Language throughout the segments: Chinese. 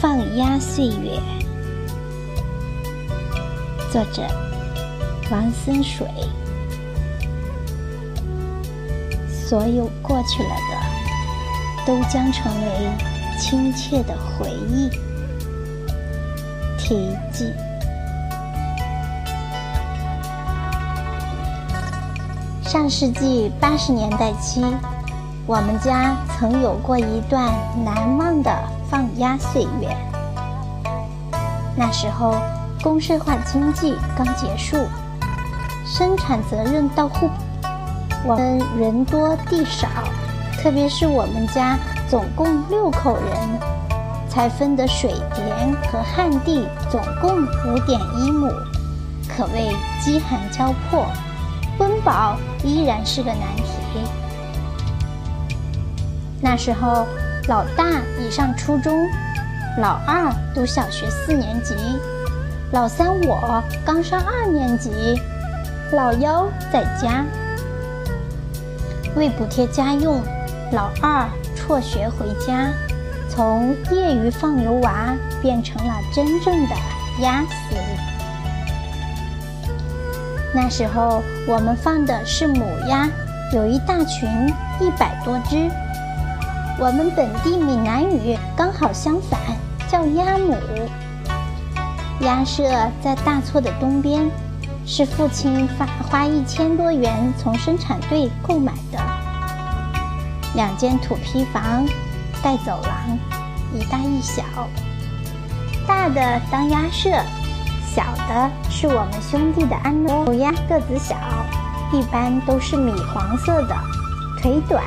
放鸭岁月，作者王森水。所有过去了的，都将成为亲切的回忆。题记：上世纪八十年代期。我们家曾有过一段难忘的放鸭岁月。那时候，公社化经济刚结束，生产责任到户，我们人多地少，特别是我们家总共六口人，才分的水田和旱地总共五点一亩，可谓饥寒交迫，温饱依然是个难题。那时候，老大已上初中，老二读小学四年级，老三我刚上二年级，老幺在家。为补贴家用，老二辍学回家，从业余放牛娃变成了真正的鸭子。那时候我们放的是母鸭，有一大群，一百多只。我们本地闽南语刚好相反，叫鸭母。鸭舍在大厝的东边，是父亲花花一千多元从生产队购买的。两间土坯房，带走廊，一大一小。大的当鸭舍，小的是我们兄弟的安乐母鸭个子小，一般都是米黄色的，腿短。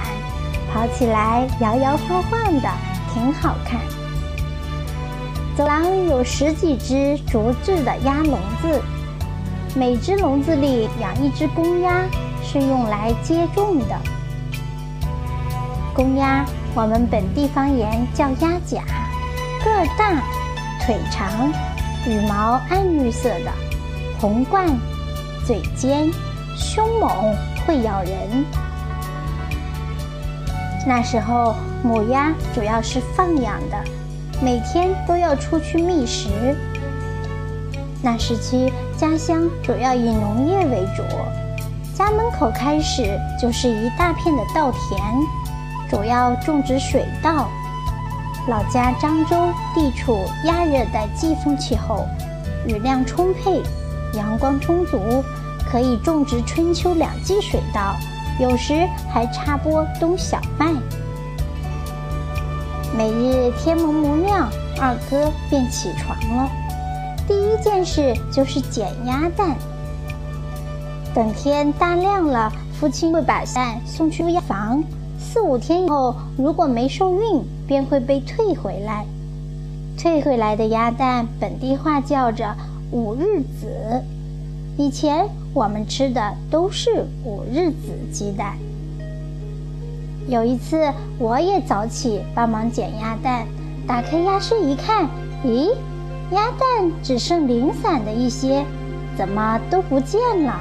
跑起来摇摇晃晃的，挺好看。走廊有十几只竹制的鸭笼子，每只笼子里养一只公鸭，是用来接种的。公鸭，我们本地方言叫鸭甲，个儿大，腿长，羽毛暗绿色的，红冠，嘴尖，凶猛，会咬人。那时候母鸭主要是放养的，每天都要出去觅食。那时期家乡主要以农业为主，家门口开始就是一大片的稻田，主要种植水稻。老家漳州地处亚热带季风气候，雨量充沛，阳光充足，可以种植春秋两季水稻。有时还插播冬小麦。每日天蒙蒙亮，二哥便起床了。第一件事就是捡鸭蛋。等天大亮了，父亲会把蛋送去鸭房。四五天以后，如果没受孕，便会被退回来。退回来的鸭蛋，本地话叫着“五日子”。以前我们吃的都是五日子鸡蛋。有一次，我也早起帮忙捡鸭蛋，打开鸭舍一看，咦，鸭蛋只剩零散的一些，怎么都不见了？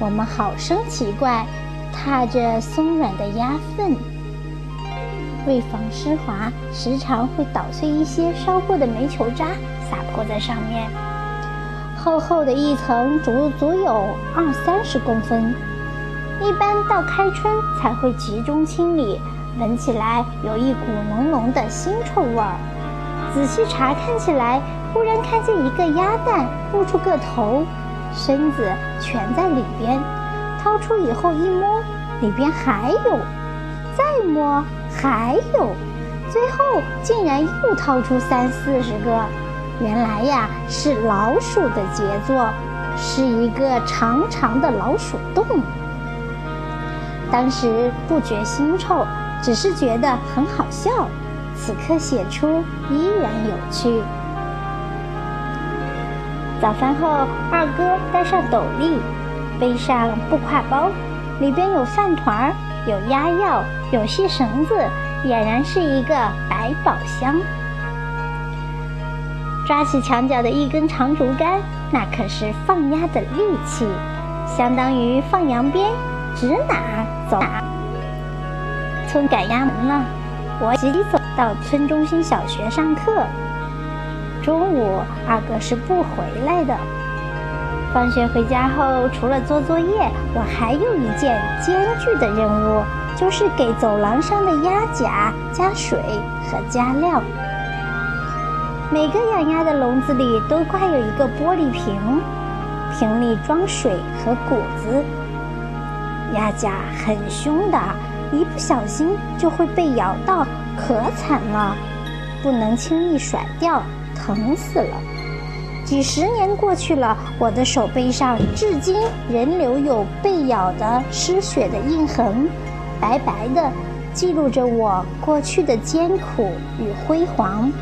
我们好生奇怪，踏着松软的鸭粪，为防湿滑，时常会捣碎一些烧过的煤球渣，撒泼在上面。厚厚的一层，足足有二三十公分。一般到开春才会集中清理，闻起来有一股浓浓的腥臭味儿。仔细查看起来，忽然看见一个鸭蛋露出个头，身子全在里边。掏出以后一摸，里边还有；再摸还有，最后竟然又掏出三四十个。原来呀，是老鼠的杰作，是一个长长的老鼠洞。当时不觉腥臭，只是觉得很好笑。此刻写出依然有趣。早饭后，二哥戴上斗笠，背上布挎包，里边有饭团儿，有鸭药，有细绳子，俨然是一个百宝箱。抓起墙角的一根长竹竿，那可是放鸭的利器，相当于放羊鞭，指哪走哪。村改鸭门了，我急走到村中心小学上课。中午，二哥是不回来的。放学回家后，除了做作业，我还有一件艰巨的任务，就是给走廊上的鸭甲加水和加料。每个养鸭的笼子里都挂有一个玻璃瓶，瓶里装水和谷子。鸭架很凶的，一不小心就会被咬到，可惨了，不能轻易甩掉，疼死了。几十年过去了，我的手背上至今仍留有被咬的失血的印痕，白白的，记录着我过去的艰苦与辉煌。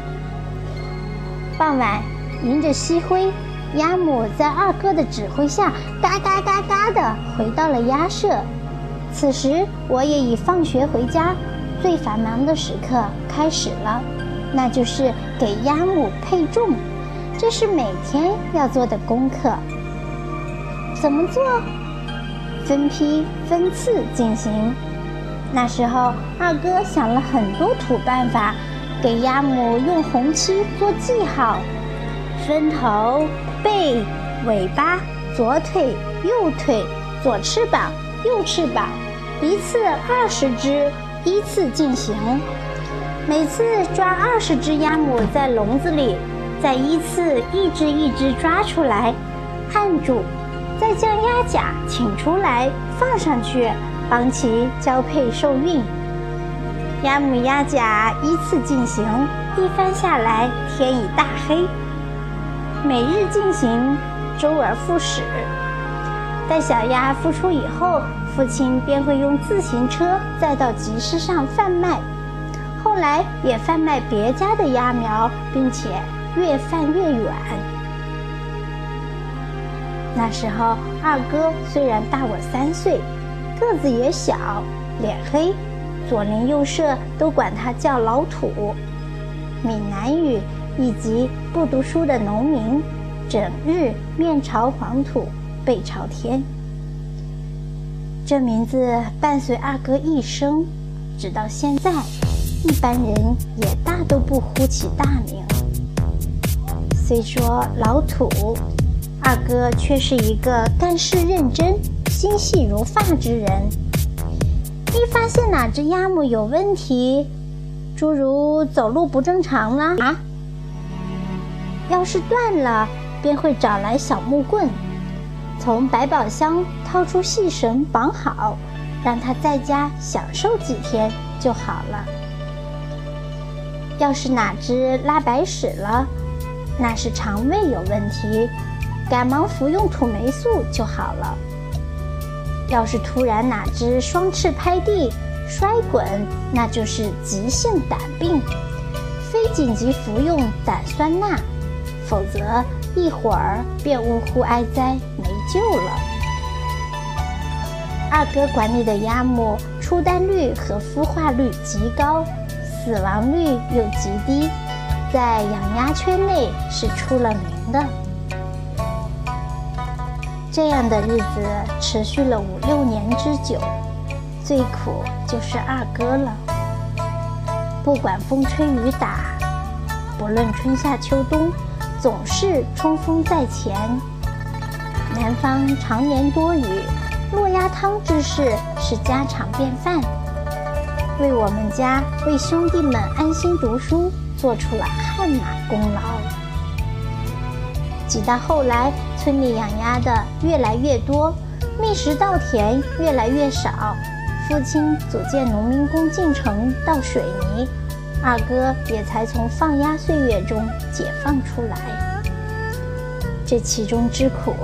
傍晚，迎着夕晖，鸭母在二哥的指挥下，嘎嘎嘎嘎的回到了鸭舍。此时，我也已放学回家，最繁忙的时刻开始了，那就是给鸭母配重。这是每天要做的功课。怎么做？分批分次进行。那时候，二哥想了很多土办法，给鸭母用红漆做记号：分头、背、尾巴、左腿、右腿、左翅膀、右翅膀，一次二十只，依次进行。每次抓二十只鸭母在笼子里。再依次一只一只抓出来，按住，再将鸭甲请出来放上去，帮其交配受孕。鸭母鸭甲依次进行，一番下来天已大黑。每日进行，周而复始。待小鸭孵出以后，父亲便会用自行车载到集市上贩卖，后来也贩卖别家的鸭苗，并且。越贩越远。那时候，二哥虽然大我三岁，个子也小，脸黑，左邻右舍都管他叫老土。闽南语以及不读书的农民，整日面朝黄土背朝天。这名字伴随二哥一生，直到现在，一般人也大都不呼其大名。虽说老土，二哥却是一个干事认真、心细如发之人。一发现哪只鸭母有问题，诸如走路不正常了啊，要是断了，便会找来小木棍，从百宝箱掏出细绳绑好，让它在家享受几天就好了。要是哪只拉白屎了，那是肠胃有问题，赶忙服用土霉素就好了。要是突然哪只双翅拍地摔滚，那就是急性胆病，非紧急服用胆酸钠，否则一会儿便呜呼哀哉没救了。二哥管理的鸭母出蛋率和孵化率极高，死亡率又极低。在养鸭圈内是出了名的。这样的日子持续了五六年之久，最苦就是二哥了。不管风吹雨打，不论春夏秋冬，总是冲锋在前。南方常年多雨，落鸭汤之事是家常便饭。为我们家，为兄弟们安心读书。做出了汗马功劳。几到后来，村里养鸭的越来越多，觅食稻田越来越少，父亲组建农民工进城倒水泥，二哥也才从放鸭岁月中解放出来。这其中之苦，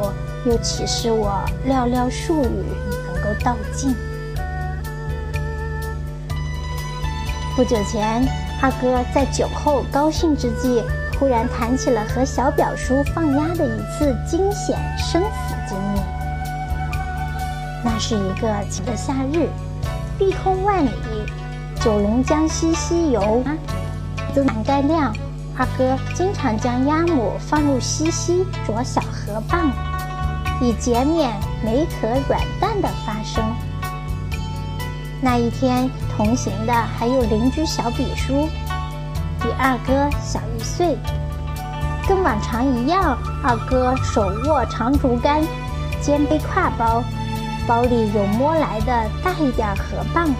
又岂是我寥寥数语能够道尽？不久前。二哥在酒后高兴之际，忽然谈起了和小表叔放鸭的一次惊险生死经历。那是一个晴的夏日，碧空万里，九龙江西溪游啊，都满干亮。二哥经常将鸭母放入溪溪啄小河蚌，以减免梅壳软蛋的发生。那一天同行的还有邻居小比叔，二哥小一岁。跟往常一样，二哥手握长竹竿，肩背挎包，包里有摸来的大一点河蚌，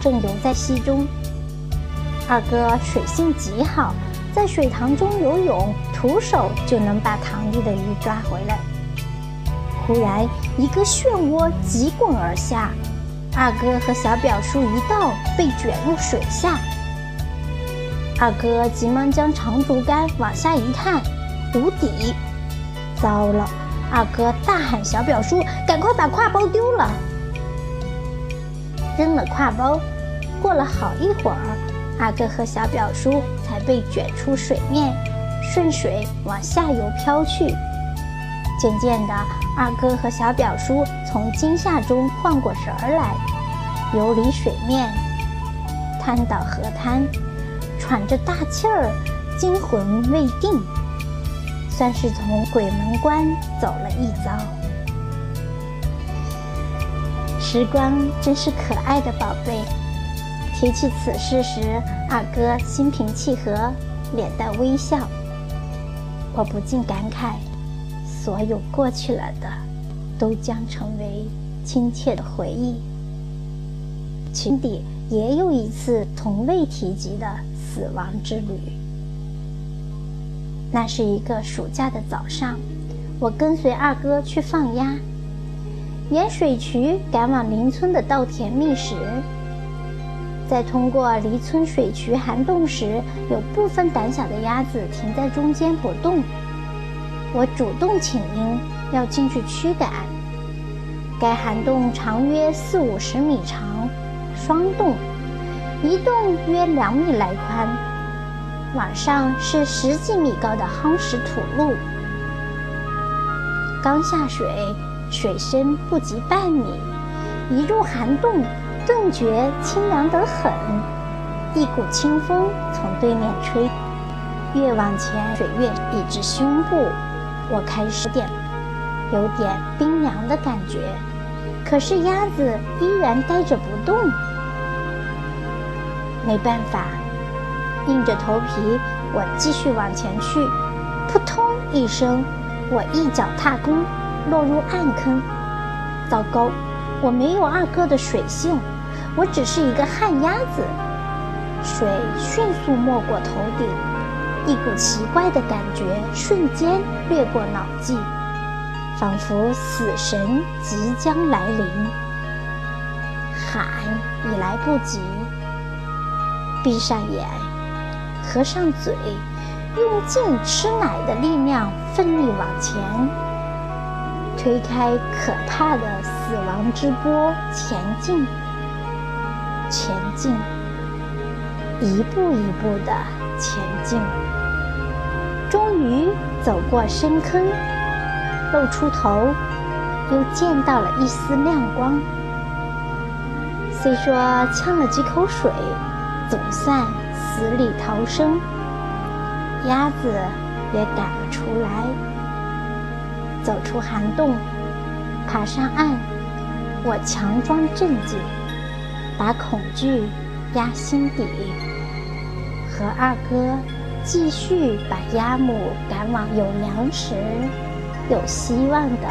正游在溪中。二哥水性极好，在水塘中游泳，徒手就能把塘里的鱼抓回来。忽然，一个漩涡急滚而下，二哥和小表叔一道被卷入水下。二哥急忙将长竹竿往下一探，无底。糟了！二哥大喊：“小表叔，赶快把挎包丢了！”扔了挎包，过了好一会儿，二哥和小表叔才被卷出水面，顺水往下游飘去。渐渐的，二哥和小表叔从惊吓中缓过神儿来，游离水面，瘫倒河滩，喘着大气儿，惊魂未定，算是从鬼门关走了一遭。时光真是可爱的宝贝。提起此事时，二哥心平气和，脸带微笑，我不禁感慨。所有过去了的，都将成为亲切的回忆。群底也有一次从未提及的死亡之旅。那是一个暑假的早上，我跟随二哥去放鸭，沿水渠赶往邻村的稻田觅食。在通过离村水渠涵洞时，有部分胆小的鸭子停在中间不动。我主动请缨，要进去驱赶。该涵洞长约四五十米长，双洞，一洞约两米来宽，往上是十几米高的夯实土路。刚下水，水深不及半米，一入涵洞，顿觉清凉得很，一股清风从对面吹，越往前水越已至胸部。我开始点，有点冰凉的感觉，可是鸭子依然呆着不动。没办法，硬着头皮，我继续往前去。扑通一声，我一脚踏空，落入暗坑。糟糕，我没有二哥的水性，我只是一个旱鸭子。水迅速没过头顶。一股奇怪的感觉瞬间掠过脑际，仿佛死神即将来临。喊已来不及，闭上眼，合上嘴，用尽吃奶的力量奋力往前，推开可怕的死亡之波，前进，前进，一步一步的前进。终于走过深坑，露出头，又见到了一丝亮光。虽说呛了几口水，总算死里逃生，鸭子也赶了出来。走出涵洞，爬上岸，我强装镇静，把恐惧压心底，和二哥。继续把鸭母赶往有粮食、有希望的。